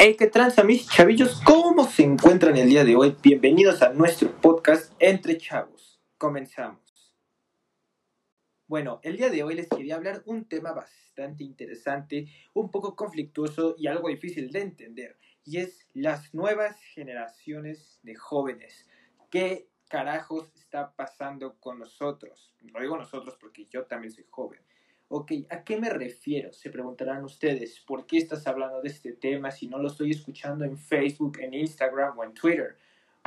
Hey, ¿qué tranza mis chavillos? ¿Cómo se encuentran el día de hoy? Bienvenidos a nuestro podcast Entre Chavos. Comenzamos. Bueno, el día de hoy les quería hablar un tema bastante interesante, un poco conflictuoso y algo difícil de entender, y es las nuevas generaciones de jóvenes. ¿Qué carajos está pasando con nosotros? Lo digo nosotros porque yo también soy joven. Ok, ¿a qué me refiero? Se preguntarán ustedes, ¿por qué estás hablando de este tema si no lo estoy escuchando en Facebook, en Instagram o en Twitter?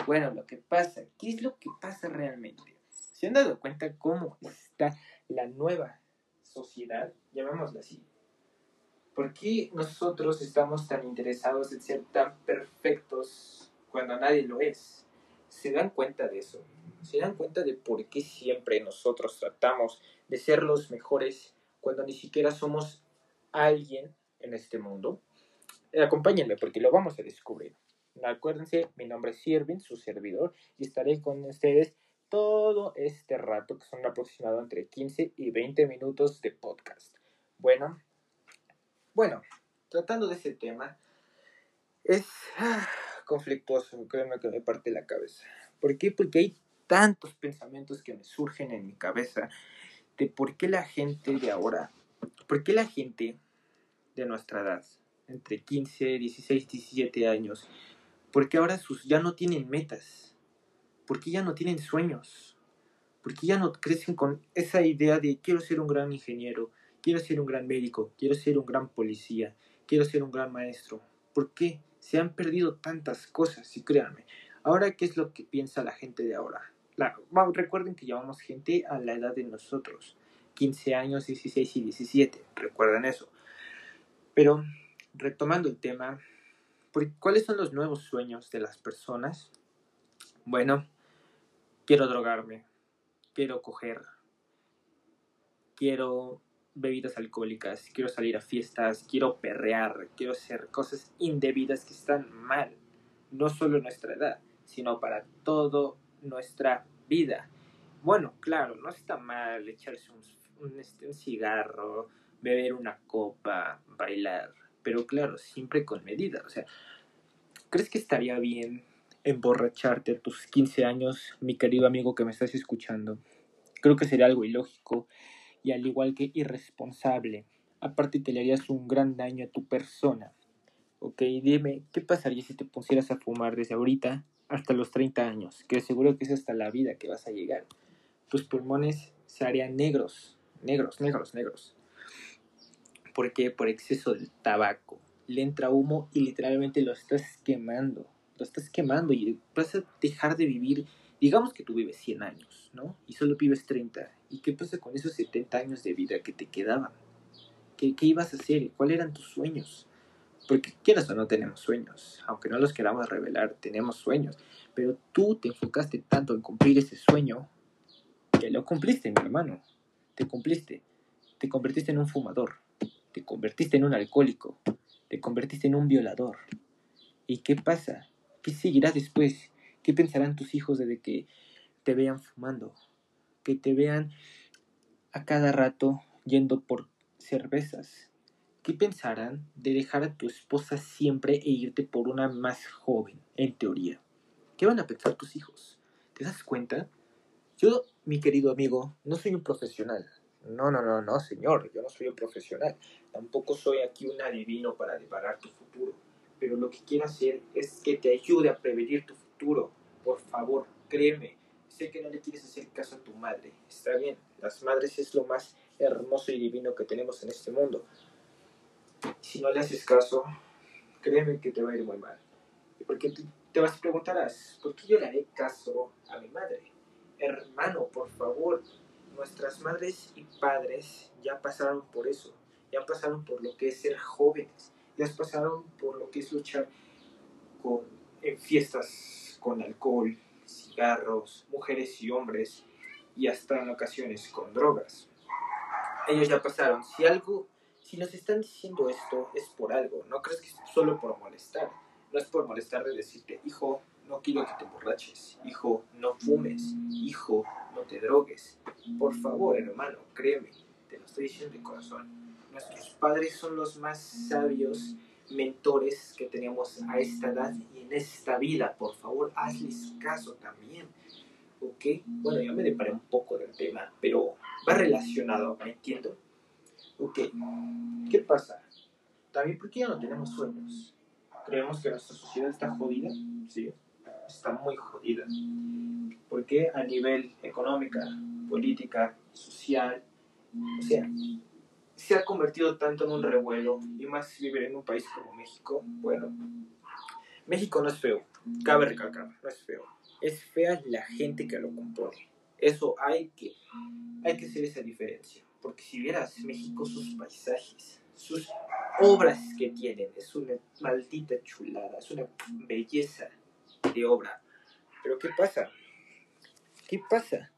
Bueno, lo que pasa, ¿qué es lo que pasa realmente? ¿Se han dado cuenta cómo está la nueva sociedad? Llamémosla así. ¿Por qué nosotros estamos tan interesados en ser tan perfectos cuando nadie lo es? ¿Se dan cuenta de eso? ¿Se dan cuenta de por qué siempre nosotros tratamos de ser los mejores cuando ni siquiera somos alguien en este mundo? Eh, acompáñenme porque lo vamos a descubrir. Acuérdense, mi nombre es Irving, su servidor, y estaré con ustedes todo este rato, que son aproximadamente entre 15 y 20 minutos de podcast. Bueno, bueno, tratando de ese tema, es ah, conflictuoso, créeme que me parte la cabeza. ¿Por qué? Porque hay tantos pensamientos que me surgen en mi cabeza por qué la gente de ahora, por qué la gente de nuestra edad, entre 15, 16, 17 años, por qué ahora sus, ya no tienen metas, por qué ya no tienen sueños, por qué ya no crecen con esa idea de quiero ser un gran ingeniero, quiero ser un gran médico, quiero ser un gran policía, quiero ser un gran maestro. ¿Por qué? Se han perdido tantas cosas, y créanme. Ahora, ¿qué es lo que piensa la gente de ahora? Recuerden que llevamos gente a la edad de nosotros, 15 años, 16 y 17, recuerden eso. Pero retomando el tema, ¿cuáles son los nuevos sueños de las personas? Bueno, quiero drogarme, quiero coger, quiero bebidas alcohólicas, quiero salir a fiestas, quiero perrear, quiero hacer cosas indebidas que están mal, no solo en nuestra edad, sino para toda nuestra vida. Bueno, claro, no está mal echarse un, este, un, cigarro, beber una copa, bailar, pero claro, siempre con medida. O sea, ¿crees que estaría bien emborracharte a tus 15 años, mi querido amigo que me estás escuchando? Creo que sería algo ilógico y al igual que irresponsable. Aparte te le harías un gran daño a tu persona. Ok, dime, ¿qué pasaría si te pusieras a fumar desde ahorita hasta los 30 años, que seguro que es hasta la vida que vas a llegar. Tus pulmones se harían negros, negros, negros, negros. ¿Por qué? Por exceso de tabaco. Le entra humo y literalmente lo estás quemando. Lo estás quemando y vas a dejar de vivir. Digamos que tú vives 100 años, ¿no? Y solo vives 30. ¿Y qué pasa con esos 70 años de vida que te quedaban? ¿Qué, qué ibas a hacer? ¿Cuáles eran tus sueños? Porque quieras o no tenemos sueños, aunque no los queramos revelar, tenemos sueños. Pero tú te enfocaste tanto en cumplir ese sueño que lo cumpliste, mi hermano. Te cumpliste. Te convertiste en un fumador. Te convertiste en un alcohólico. Te convertiste en un violador. ¿Y qué pasa? ¿Qué seguirá después? ¿Qué pensarán tus hijos de que te vean fumando? Que te vean a cada rato yendo por cervezas, ¿Qué pensarán de dejar a tu esposa siempre e irte por una más joven, en teoría? ¿Qué van a pensar tus hijos? ¿Te das cuenta? Yo, mi querido amigo, no soy un profesional. No, no, no, no, señor, yo no soy un profesional. Tampoco soy aquí un adivino para deparar tu futuro. Pero lo que quiero hacer es que te ayude a prevenir tu futuro. Por favor, créeme. Sé que no le quieres hacer caso a tu madre. Está bien, las madres es lo más hermoso y divino que tenemos en este mundo si no le haces caso, créeme que te va a ir muy mal. Porque te vas a preguntarás, ¿por qué yo le haré caso a mi madre? Hermano, por favor, nuestras madres y padres ya pasaron por eso, ya pasaron por lo que es ser jóvenes, ya pasaron por lo que es luchar con, en fiestas con alcohol, cigarros, mujeres y hombres, y hasta en ocasiones con drogas. Ellos ya pasaron. Si algo si nos están diciendo esto es por algo, no crees que es solo por molestar. No es por molestar de decirte, hijo, no quiero que te emborraches, hijo, no fumes, hijo, no te drogues. Por favor, hermano, créeme, te lo estoy diciendo de corazón. Nuestros padres son los más sabios mentores que tenemos a esta edad y en esta vida. Por favor, hazles caso también. ¿Ok? Bueno, yo me deparé un poco del tema, pero va relacionado, ¿me entiendo? Ok, ¿qué pasa? También porque ya no tenemos sueños. Creemos que nuestra sociedad está jodida, sí, está muy jodida. Porque a nivel económica, política, social, o sea, se ha convertido tanto en un revuelo y más vivir en un país como México. Bueno, México no es feo, cabe recalcar, no es feo. Es fea la gente que lo compone. Eso hay que, hay que hacer esa diferencia. Porque si vieras México, sus paisajes, sus obras que tienen, es una maldita chulada, es una belleza de obra. Pero ¿qué pasa? ¿Qué pasa?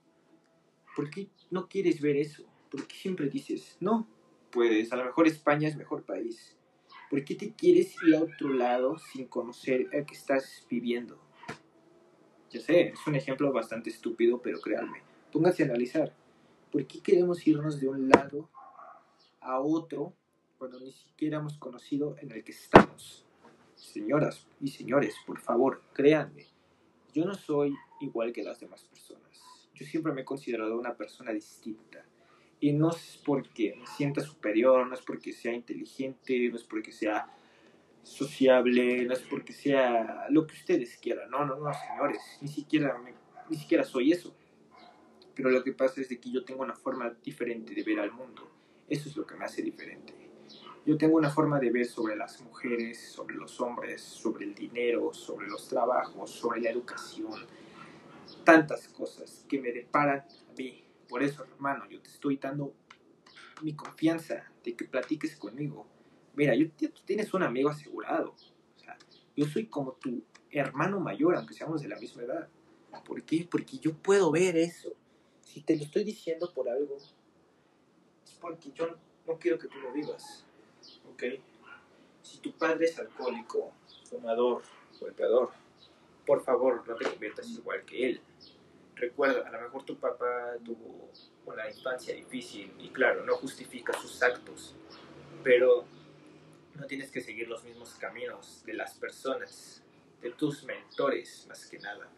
¿Por qué no quieres ver eso? ¿Por qué siempre dices, no, pues a lo mejor España es mejor país? ¿Por qué te quieres ir a otro lado sin conocer el que estás viviendo? Ya sé, es un ejemplo bastante estúpido, pero créanme, pónganse a analizar. ¿Por qué queremos irnos de un lado a otro cuando ni siquiera hemos conocido en el que estamos? Señoras y señores, por favor, créanme, yo no soy igual que las demás personas. Yo siempre me he considerado una persona distinta. Y no es porque me sienta superior, no es porque sea inteligente, no es porque sea sociable, no es porque sea lo que ustedes quieran. No, no, no, señores, ni siquiera, ni siquiera soy eso. Pero lo que pasa es de que yo tengo una forma diferente de ver al mundo. Eso es lo que me hace diferente. Yo tengo una forma de ver sobre las mujeres, sobre los hombres, sobre el dinero, sobre los trabajos, sobre la educación. Tantas cosas que me deparan a mí por eso, hermano, yo te estoy dando mi confianza de que platiques conmigo. Mira, yo, tú tienes un amigo asegurado. O sea, yo soy como tu hermano mayor, aunque seamos de la misma edad. ¿Por qué? Porque yo puedo ver eso. Si te lo estoy diciendo por algo, es porque yo no quiero que tú lo vivas. ¿Ok? Si tu padre es alcohólico, fumador, golpeador, por favor, no te conviertas igual que él recuerda, a lo mejor tu papá tuvo una infancia difícil y claro, no justifica sus actos, pero no tienes que seguir los mismos caminos de las personas, de tus mentores más que nada.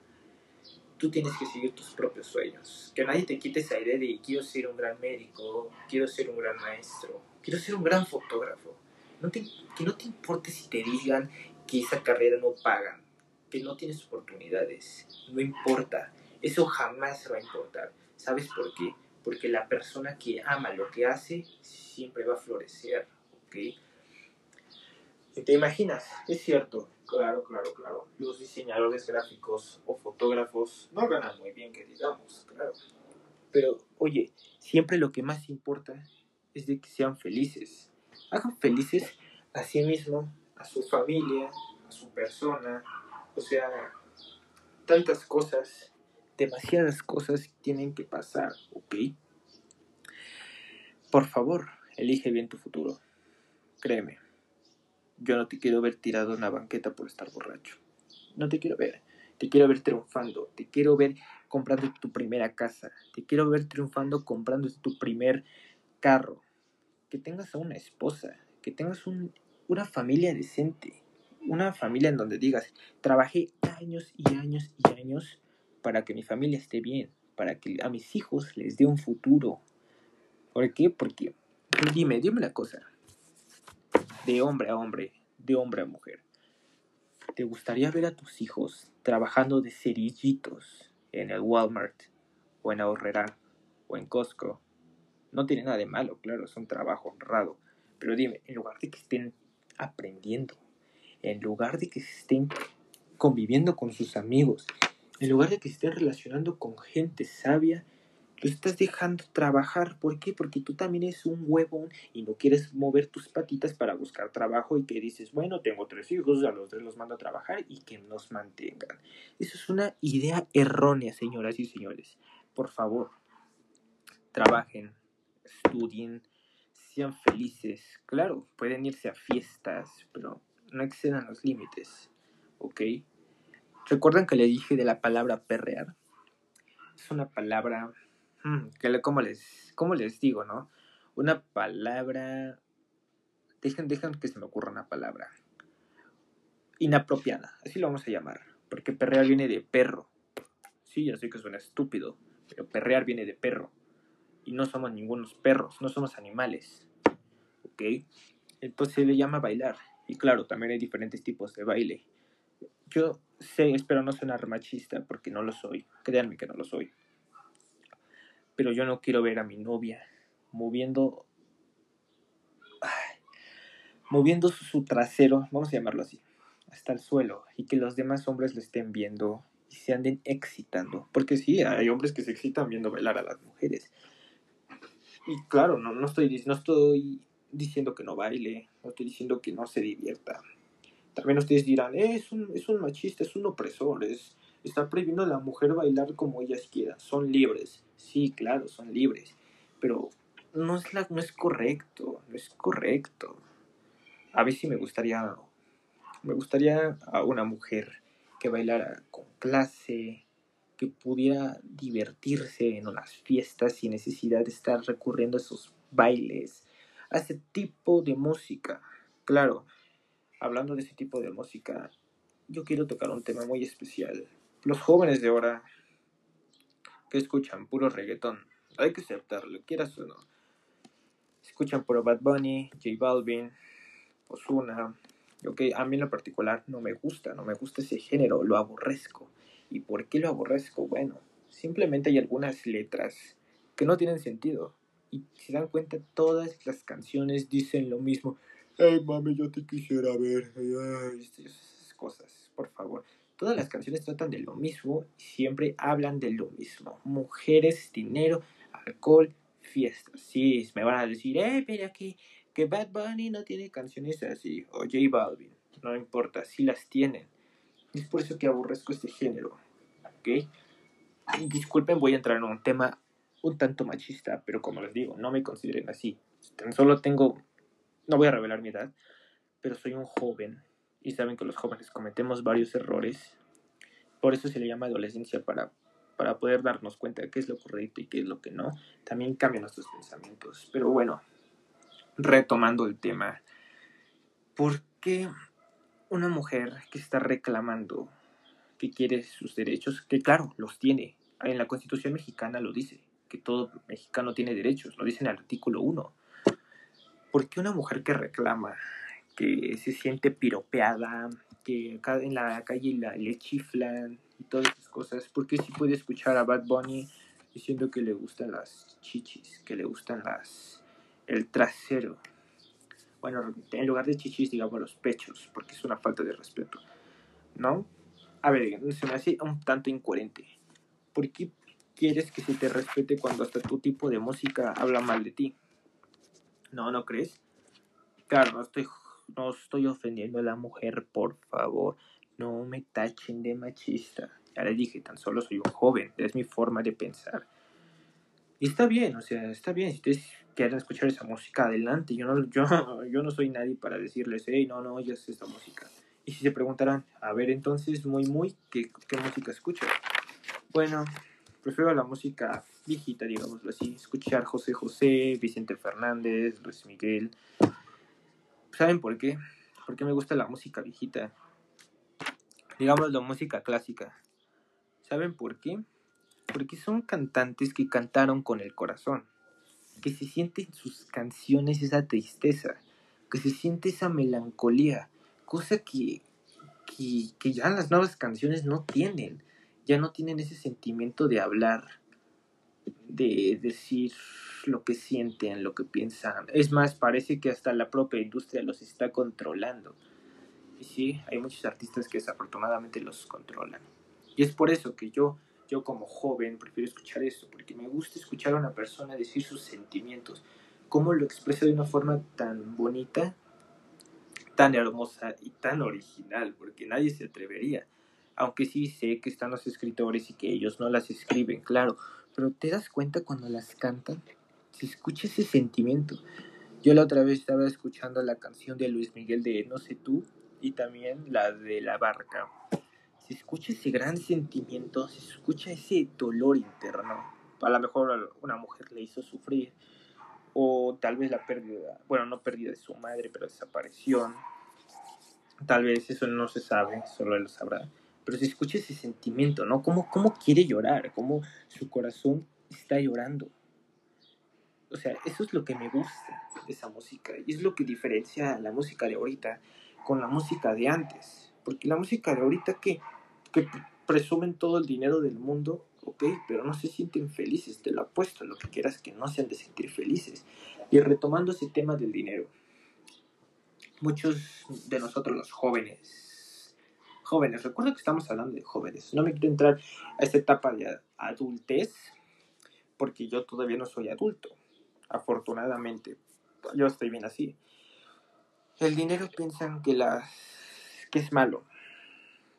Tú tienes que seguir tus propios sueños. Que nadie te quite esa idea de quiero ser un gran médico, quiero ser un gran maestro, quiero ser un gran fotógrafo. No que no te importe si te digan que esa carrera no pagan, que no tienes oportunidades. No importa eso jamás va a importar. ¿Sabes por qué? Porque la persona que ama lo que hace siempre va a florecer, ¿ok? ¿Te imaginas? Es cierto, claro, claro, claro. Los diseñadores gráficos o fotógrafos no ganan muy bien, que digamos, claro. Pero, oye, siempre lo que más importa es de que sean felices. Hagan felices a sí mismo, a su familia, a su persona, o sea, tantas cosas demasiadas cosas tienen que pasar, ¿ok? Por favor, elige bien tu futuro. Créeme, yo no te quiero ver tirado en una banqueta por estar borracho. No te quiero ver. Te quiero ver triunfando. Te quiero ver comprando tu primera casa. Te quiero ver triunfando comprando tu primer carro. Que tengas a una esposa. Que tengas una familia decente. Una familia en donde digas, trabajé años y años y años para que mi familia esté bien, para que a mis hijos les dé un futuro. ¿Por qué? Porque, dime, dime la cosa, de hombre a hombre, de hombre a mujer, ¿te gustaría ver a tus hijos trabajando de cerillitos en el Walmart, o en Ahorrera, o en Costco? No tiene nada de malo, claro, es un trabajo honrado. Pero dime, en lugar de que estén aprendiendo, en lugar de que estén conviviendo con sus amigos, en lugar de que estés relacionando con gente sabia, lo estás dejando trabajar. ¿Por qué? Porque tú también eres un huevón y no quieres mover tus patitas para buscar trabajo y que dices, bueno, tengo tres hijos, a los tres los mando a trabajar y que nos mantengan. Eso es una idea errónea, señoras y señores. Por favor, trabajen, estudien, sean felices. Claro, pueden irse a fiestas, pero no excedan los límites. ¿Ok? ¿Recuerdan que le dije de la palabra perrear? Es una palabra, que ¿cómo, les, ¿cómo les digo, no? Una palabra... Dejen, dejen que se me ocurra una palabra. inapropiada, así lo vamos a llamar, porque perrear viene de perro. Sí, ya sé que suena estúpido, pero perrear viene de perro. Y no somos ningunos perros, no somos animales. ¿Ok? Entonces se le llama bailar. Y claro, también hay diferentes tipos de baile. Yo sé, espero no sonar machista, porque no lo soy. Créanme que no lo soy. Pero yo no quiero ver a mi novia moviendo moviendo su trasero, vamos a llamarlo así, hasta el suelo y que los demás hombres lo estén viendo y se anden excitando. Porque sí, hay hombres que se excitan viendo bailar a las mujeres. Y claro, no, no, estoy, no estoy diciendo que no baile, no estoy diciendo que no se divierta. También ustedes dirán, eh, es, un, es un machista, es un opresor, es, está prohibiendo a la mujer bailar como ellas quieran. Son libres. Sí, claro, son libres. Pero no es, la, no es correcto, no es correcto. A ver si me gustaría, me gustaría a una mujer que bailara con clase, que pudiera divertirse en las fiestas sin necesidad de estar recurriendo a esos bailes, a ese tipo de música. Claro, hablando de ese tipo de música, yo quiero tocar un tema muy especial. Los jóvenes de ahora que escuchan puro reggaetón, hay que aceptarlo, quieras o no escuchan por Bad Bunny, J Balvin, Ozuna. Ok, a mí en lo particular no me gusta, no me gusta ese género, lo aborrezco. ¿Y por qué lo aborrezco? Bueno, simplemente hay algunas letras que no tienen sentido. Y si dan cuenta, todas las canciones dicen lo mismo. Ay, mami, yo te quisiera ver. Ay, esas cosas, por favor. Todas las canciones tratan de lo mismo y siempre hablan de lo mismo. Mujeres, dinero, alcohol, fiestas. Sí, me van a decir, eh, pero que, que Bad Bunny no tiene canciones así, o J Balvin. No importa, sí las tienen. Es por eso que aborrezco este género. ¿Ok? Disculpen, voy a entrar en un tema un tanto machista, pero como les digo, no me consideren así. Tan solo tengo, no voy a revelar mi edad, pero soy un joven y saben que los jóvenes cometemos varios errores. Por eso se le llama adolescencia para para poder darnos cuenta de qué es lo correcto y qué es lo que no, también cambian nuestros pensamientos. Pero bueno, retomando el tema, ¿por qué una mujer que está reclamando que quiere sus derechos, que claro, los tiene, en la Constitución mexicana lo dice, que todo mexicano tiene derechos, lo dice en el artículo 1. ¿Por qué una mujer que reclama, que se siente piropeada, que en la calle la, le chiflan, y todas esas cosas. Porque si puede escuchar a Bad Bunny diciendo que le gustan las chichis, que le gustan las el trasero. Bueno, en lugar de chichis digamos los pechos, porque es una falta de respeto. ¿No? A ver, se me hace un tanto incoherente. ¿Por qué quieres que se te respete cuando hasta tu tipo de música habla mal de ti? ¿No, no crees? Claro, no estoy, no estoy ofendiendo a la mujer, por favor. No me tachen de machista. Ya les dije, tan solo soy un joven, es mi forma de pensar. Y está bien, o sea, está bien. Si ustedes quieren escuchar esa música, adelante. Yo no, yo, yo no soy nadie para decirles, hey, no, no oyes esta música. Y si se preguntarán, a ver, entonces, muy, muy, ¿qué, qué música escucho? Bueno, prefiero la música viejita, digámoslo así. Escuchar José José, Vicente Fernández, Luis Miguel. ¿Saben por qué? Porque me gusta la música viejita digamos, la música clásica. ¿Saben por qué? Porque son cantantes que cantaron con el corazón, que se siente en sus canciones esa tristeza, que se siente esa melancolía, cosa que, que, que ya las nuevas canciones no tienen, ya no tienen ese sentimiento de hablar, de decir lo que sienten, lo que piensan. Es más, parece que hasta la propia industria los está controlando. Y sí, hay muchos artistas que desafortunadamente los controlan. Y es por eso que yo, yo como joven prefiero escuchar esto, porque me gusta escuchar a una persona decir sus sentimientos, cómo lo expresa de una forma tan bonita, tan hermosa y tan original, porque nadie se atrevería. Aunque sí sé que están los escritores y que ellos no las escriben, claro, pero te das cuenta cuando las cantan, se escucha ese sentimiento. Yo la otra vez estaba escuchando la canción de Luis Miguel de No sé tú, y también la de la barca. Se escucha ese gran sentimiento, se escucha ese dolor interno. A lo mejor una mujer le hizo sufrir, o tal vez la pérdida, bueno, no pérdida de su madre, pero desaparición. Tal vez eso no se sabe, solo él lo sabrá. Pero si escucha ese sentimiento, ¿no? ¿Cómo, cómo quiere llorar? ¿Cómo su corazón está llorando? O sea, eso es lo que me gusta de esa música. Y es lo que diferencia la música de ahorita con la música de antes. Porque la música de ahorita que, que presumen todo el dinero del mundo, ok, pero no se sienten felices, te lo apuesto, lo que quieras que no se han de sentir felices. Y retomando ese tema del dinero, muchos de nosotros los jóvenes, jóvenes, recuerdo que estamos hablando de jóvenes, no me quiero entrar a esta etapa de adultez, porque yo todavía no soy adulto, afortunadamente, yo estoy bien así. El dinero piensan que, la, que es malo,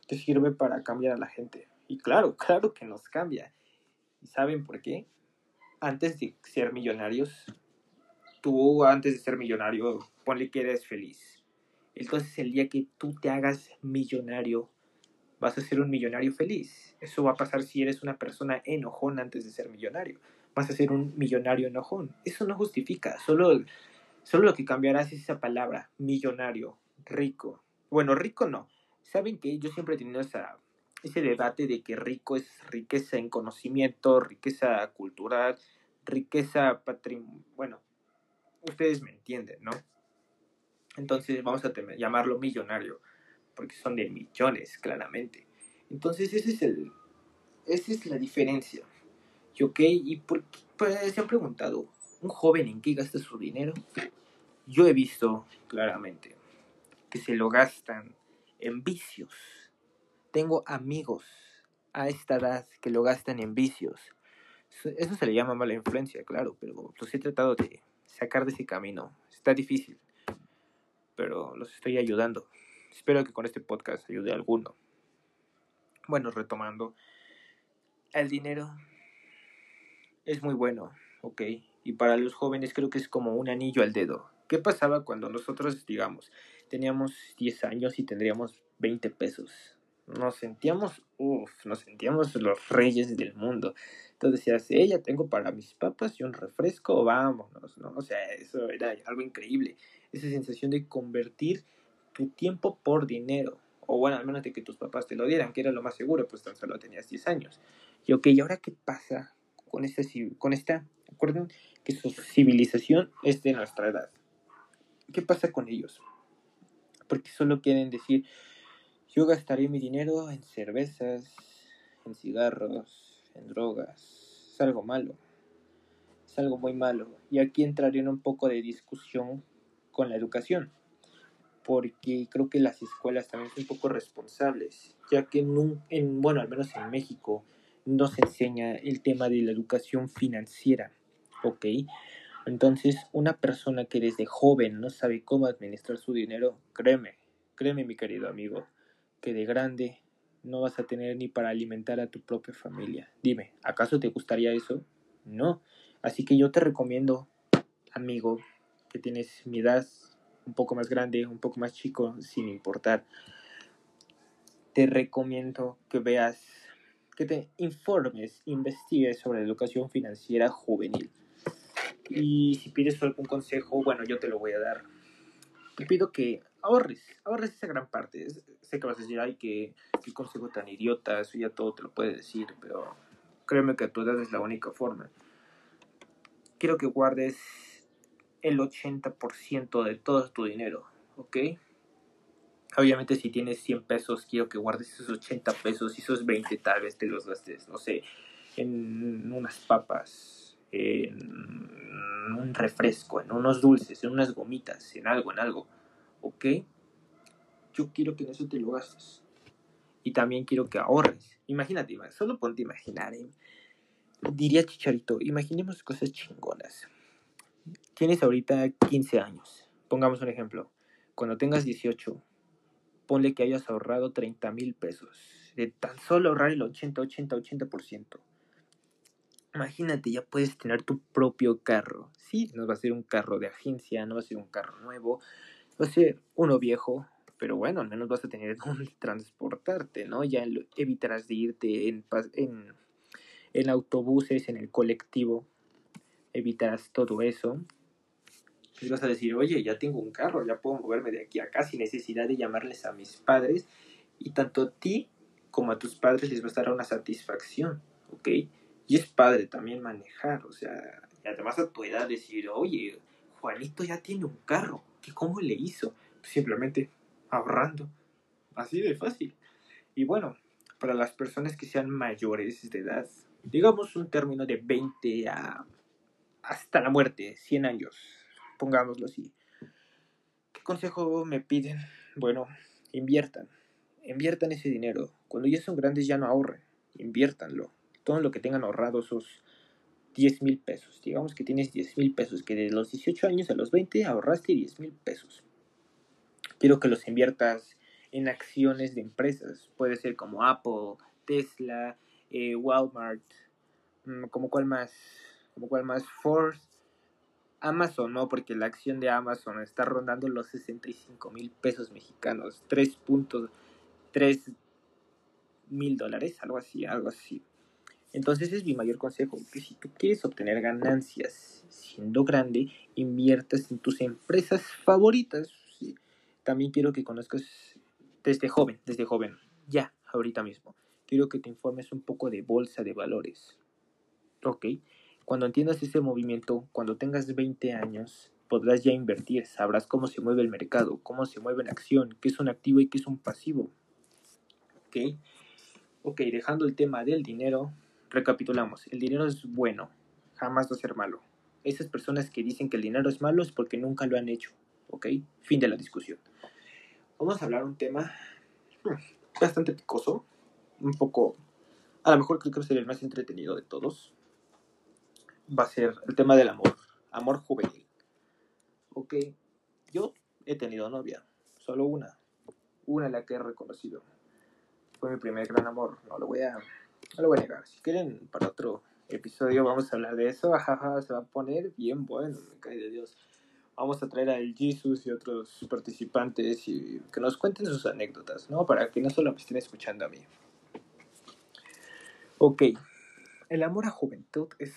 que sirve para cambiar a la gente. Y claro, claro que nos cambia. ¿Y saben por qué? Antes de ser millonarios, tú antes de ser millonario, ponle que eres feliz. Entonces el día que tú te hagas millonario, vas a ser un millonario feliz. Eso va a pasar si eres una persona enojón antes de ser millonario. Vas a ser un millonario enojón. Eso no justifica. Solo, solo lo que cambiarás es esa palabra, millonario, rico. Bueno, rico no. Saben que yo siempre he tenido ese debate de que rico es riqueza en conocimiento, riqueza cultural, riqueza patrimonio. Bueno, ustedes me entienden, ¿no? Entonces vamos a llamarlo millonario, porque son de millones, claramente. Entonces ese es el, esa es la diferencia. ¿Y ok? ¿Y por qué? Pues, se han preguntado, ¿un joven en qué gasta su dinero? Yo he visto claramente que se lo gastan en vicios. Tengo amigos a esta edad que lo gastan en vicios. Eso se le llama mala influencia, claro, pero los he tratado de sacar de ese camino. Está difícil, pero los estoy ayudando. Espero que con este podcast ayude a alguno. Bueno, retomando, el dinero es muy bueno, ok, y para los jóvenes creo que es como un anillo al dedo. ¿Qué pasaba cuando nosotros, digamos, teníamos 10 años y tendríamos 20 pesos? Nos sentíamos, uff, nos sentíamos los reyes del mundo. Entonces decías, eh, ya tengo para mis papas y un refresco, vámonos, ¿no? O sea, eso era algo increíble. Esa sensación de convertir tu tiempo por dinero. O bueno, al menos de que tus papás te lo dieran, que era lo más seguro, pues tan solo tenías 10 años. Y ok, ¿y ahora qué pasa con esta, con esta? Que su civilización es de nuestra edad. ¿Qué pasa con ellos? Porque solo quieren decir, yo gastaré mi dinero en cervezas, en cigarros, en drogas. Es algo malo. Es algo muy malo. Y aquí entraría en un poco de discusión con la educación. Porque creo que las escuelas también son un poco responsables. Ya que en, en bueno, al menos en México, no se enseña el tema de la educación financiera. ¿Ok? Entonces, una persona que desde joven no sabe cómo administrar su dinero, créeme, créeme mi querido amigo, de grande no vas a tener ni para alimentar a tu propia familia. Dime, ¿acaso te gustaría eso? No. Así que yo te recomiendo, amigo, que tienes mi edad, un poco más grande, un poco más chico, sin importar. Te recomiendo que veas, que te informes, investigues sobre educación financiera juvenil. Y si pides algún consejo, bueno, yo te lo voy a dar. Te pido que ahorres, ahorres esa gran parte. Sé que vas a decir, ay, que qué consejo tan idiota, eso ya todo te lo puede decir, pero créeme que a tu edad es la única forma. Quiero que guardes el 80% de todo tu dinero, ¿ok? Obviamente si tienes 100 pesos, quiero que guardes esos 80 pesos y esos 20 tal vez te los gastes, no sé, en unas papas, en un refresco, en unos dulces, en unas gomitas, en algo, en algo. ¿Ok? Yo quiero que en eso te lo gastes. Y también quiero que ahorres. Imagínate, solo ponte a imaginar. ¿eh? Diría Chicharito, imaginemos cosas chingonas. Tienes ahorita 15 años. Pongamos un ejemplo. Cuando tengas 18, ponle que hayas ahorrado 30 mil pesos. De tan solo ahorrar el 80, 80, 80%. Imagínate, ya puedes tener tu propio carro. Sí, no va a ser un carro de agencia, no va a ser un carro nuevo, va a ser uno viejo, pero bueno, al menos vas a tener donde transportarte, ¿no? Ya evitarás de irte en, en, en autobuses, en el colectivo, evitarás todo eso. Les vas a decir, oye, ya tengo un carro, ya puedo moverme de aquí a acá sin necesidad de llamarles a mis padres. Y tanto a ti como a tus padres les va a dar una satisfacción, ¿ok? Y es padre también manejar, o sea, y además a tu edad decir, oye, Juanito ya tiene un carro, ¿qué cómo le hizo? Simplemente ahorrando, así de fácil. Y bueno, para las personas que sean mayores de edad, digamos un término de 20 a hasta la muerte, 100 años, pongámoslo así. ¿Qué consejo me piden? Bueno, inviertan, inviertan ese dinero. Cuando ya son grandes ya no ahorren, inviértanlo. Todo lo que tengan ahorrado esos 10 mil pesos. Digamos que tienes 10 mil pesos, que de los 18 años a los 20 ahorraste 10 mil pesos. Quiero que los inviertas en acciones de empresas. Puede ser como Apple, Tesla, eh, Walmart, mm, como cuál más, como cuál más, Ford, Amazon, no, porque la acción de Amazon está rondando los 65 mil pesos mexicanos, 3.3 mil dólares, algo así, algo así. Entonces es mi mayor consejo, que si tú quieres obtener ganancias siendo grande, inviertas en tus empresas favoritas. También quiero que conozcas desde joven, desde joven, ya, ahorita mismo. Quiero que te informes un poco de bolsa de valores. ¿Ok? Cuando entiendas ese movimiento, cuando tengas 20 años, podrás ya invertir, sabrás cómo se mueve el mercado, cómo se mueve la acción, qué es un activo y qué es un pasivo. ¿Ok? Ok, dejando el tema del dinero, recapitulamos. El dinero es bueno, jamás va a ser malo. Esas personas que dicen que el dinero es malo es porque nunca lo han hecho. ¿Ok? Fin de la discusión vamos a hablar un tema hmm, bastante picoso, un poco, a lo mejor creo que ser el más entretenido de todos. Va a ser el tema del amor, amor juvenil. Ok, yo he tenido novia, solo una, una la que he reconocido. Fue mi primer gran amor, no lo voy a, no lo voy a negar. Si quieren para otro episodio vamos a hablar de eso, se va a poner bien bueno, me cae de Dios vamos a traer al Jesus y otros participantes y que nos cuenten sus anécdotas, ¿no? Para que no solo me estén escuchando a mí. Ok, el amor a juventud es,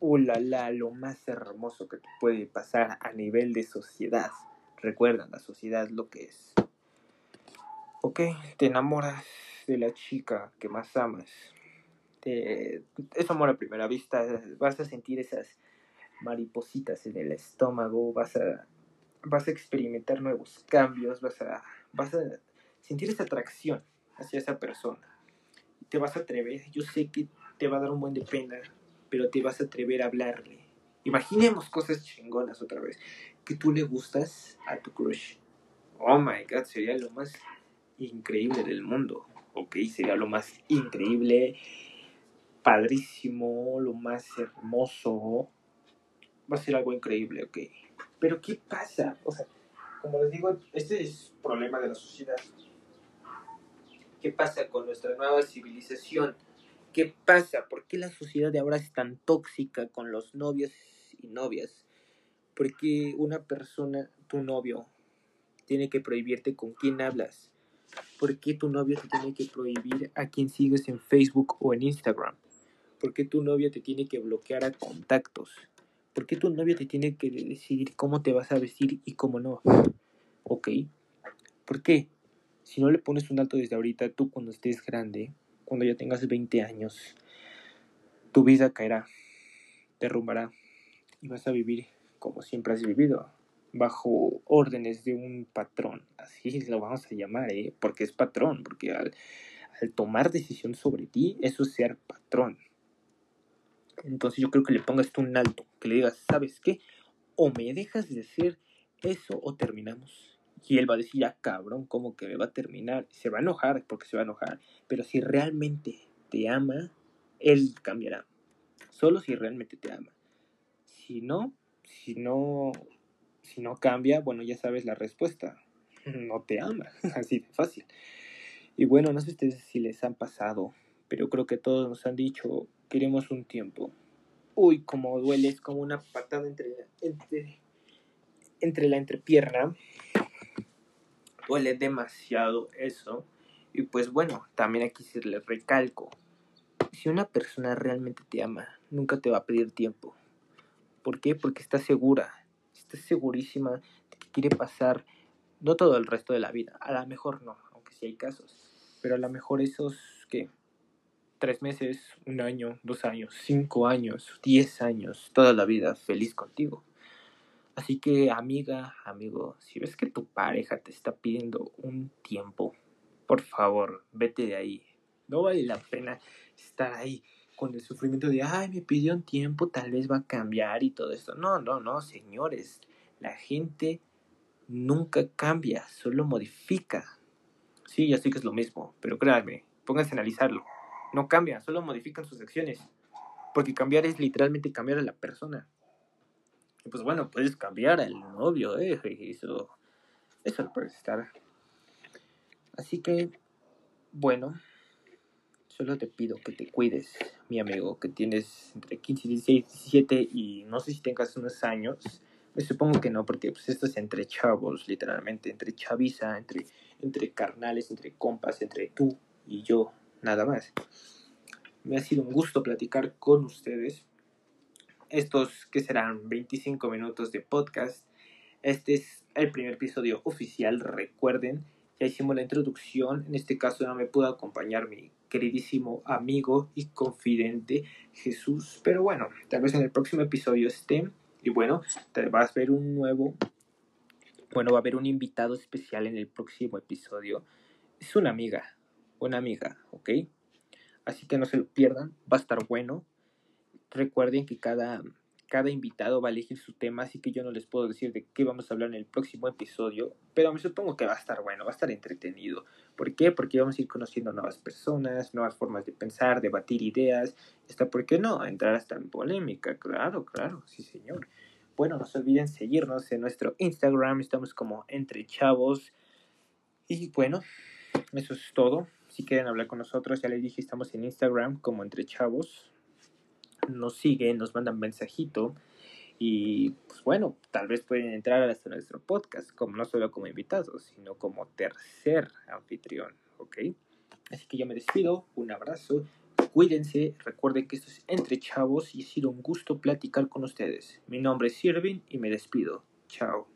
uh, lo más hermoso que te puede pasar a nivel de sociedad. Recuerda, la sociedad lo que es. Ok, te enamoras de la chica que más amas. Te, es amor a primera vista, vas a sentir esas maripositas en el estómago, vas a, vas a experimentar nuevos cambios, vas a, vas a sentir esa atracción hacia esa persona. Te vas a atrever, yo sé que te va a dar un buen de pena, pero te vas a atrever a hablarle. Imaginemos cosas chingonas otra vez. Que tú le gustas a tu crush. Oh my god, sería lo más increíble del mundo. Ok, sería lo más increíble, padrísimo, lo más hermoso, va a ser algo increíble, ok. Pero ¿qué pasa? O sea, como les digo, este es el problema de la sociedad. ¿Qué pasa con nuestra nueva civilización? ¿Qué pasa? ¿Por qué la sociedad de ahora es tan tóxica con los novios y novias? ¿Por qué una persona, tu novio, tiene que prohibirte con quién hablas? ¿Por qué tu novio te tiene que prohibir a quién sigues en Facebook o en Instagram? ¿Por qué tu novio te tiene que bloquear a contactos? ¿Por qué tu novio te tiene que decidir cómo te vas a vestir y cómo no? ¿Ok? ¿Por qué? Si no le pones un alto desde ahorita, tú cuando estés grande, cuando ya tengas 20 años, tu vida caerá, derrumbará y vas a vivir como siempre has vivido, bajo órdenes de un patrón. Así lo vamos a llamar, ¿eh? Porque es patrón, porque al, al tomar decisión sobre ti, eso es ser patrón. Entonces yo creo que le pongas tú un alto, que le digas, ¿sabes qué? O me dejas de hacer eso o terminamos. Y él va a decir, ya cabrón, ¿cómo que me va a terminar? Se va a enojar porque se va a enojar. Pero si realmente te ama, él cambiará. Solo si realmente te ama. Si no, si no, si no cambia, bueno, ya sabes la respuesta. No te ama, así de fácil. Y bueno, no sé ustedes si les han pasado, pero creo que todos nos han dicho, queremos un tiempo. Uy, como duele, es como una patada entre, entre, entre la entrepierna. Duele demasiado eso. Y pues bueno, también aquí se le recalco. Si una persona realmente te ama, nunca te va a pedir tiempo. ¿Por qué? Porque está segura. está segurísima de que quiere pasar no todo el resto de la vida, a lo mejor no, aunque sí hay casos, pero a lo mejor esos que tres meses, un año, dos años, cinco años, diez años, toda la vida feliz contigo. Así que amiga, amigo, si ves que tu pareja te está pidiendo un tiempo, por favor, vete de ahí. No vale la pena estar ahí con el sufrimiento de, ay, me pidió un tiempo, tal vez va a cambiar y todo esto. No, no, no, señores. La gente nunca cambia, solo modifica. Sí, ya sé que es lo mismo, pero créanme, pónganse a analizarlo. No cambian, solo modifican sus acciones. Porque cambiar es literalmente cambiar a la persona. Y pues bueno, puedes cambiar al novio, ¿eh? Eso, eso lo puedes estar. Así que, bueno, solo te pido que te cuides, mi amigo, que tienes entre 15 y 16, 17 y no sé si tengas unos años. Me supongo que no, porque pues esto es entre chavos, literalmente, entre chaviza, entre, entre carnales, entre compas, entre tú y yo, nada más. Me ha sido un gusto platicar con ustedes. Estos que serán 25 minutos de podcast. Este es el primer episodio oficial, recuerden. Ya hicimos la introducción, en este caso no me pudo acompañar mi queridísimo amigo y confidente Jesús. Pero bueno, tal vez en el próximo episodio esté. Y bueno, te vas a ver un nuevo. Bueno, va a haber un invitado especial en el próximo episodio. Es una amiga. Una amiga, ¿ok? Así que no se lo pierdan. Va a estar bueno. Recuerden que cada cada invitado va a elegir su tema, así que yo no les puedo decir de qué vamos a hablar en el próximo episodio, pero me supongo que va a estar bueno, va a estar entretenido. ¿Por qué? Porque vamos a ir conociendo nuevas personas, nuevas formas de pensar, debatir ideas, hasta, ¿por qué no? Entrar hasta en polémica, claro, claro, sí señor. Bueno, no se olviden seguirnos en nuestro Instagram, estamos como Entre Chavos. Y bueno, eso es todo. Si quieren hablar con nosotros, ya les dije, estamos en Instagram como Entre Chavos nos siguen, nos mandan mensajito y pues bueno, tal vez pueden entrar hasta nuestro podcast, como no solo como invitados, sino como tercer anfitrión, ¿ok? Así que yo me despido, un abrazo, cuídense, recuerden que esto es Entre Chavos y ha sido un gusto platicar con ustedes. Mi nombre es Sirvin y me despido. Chao.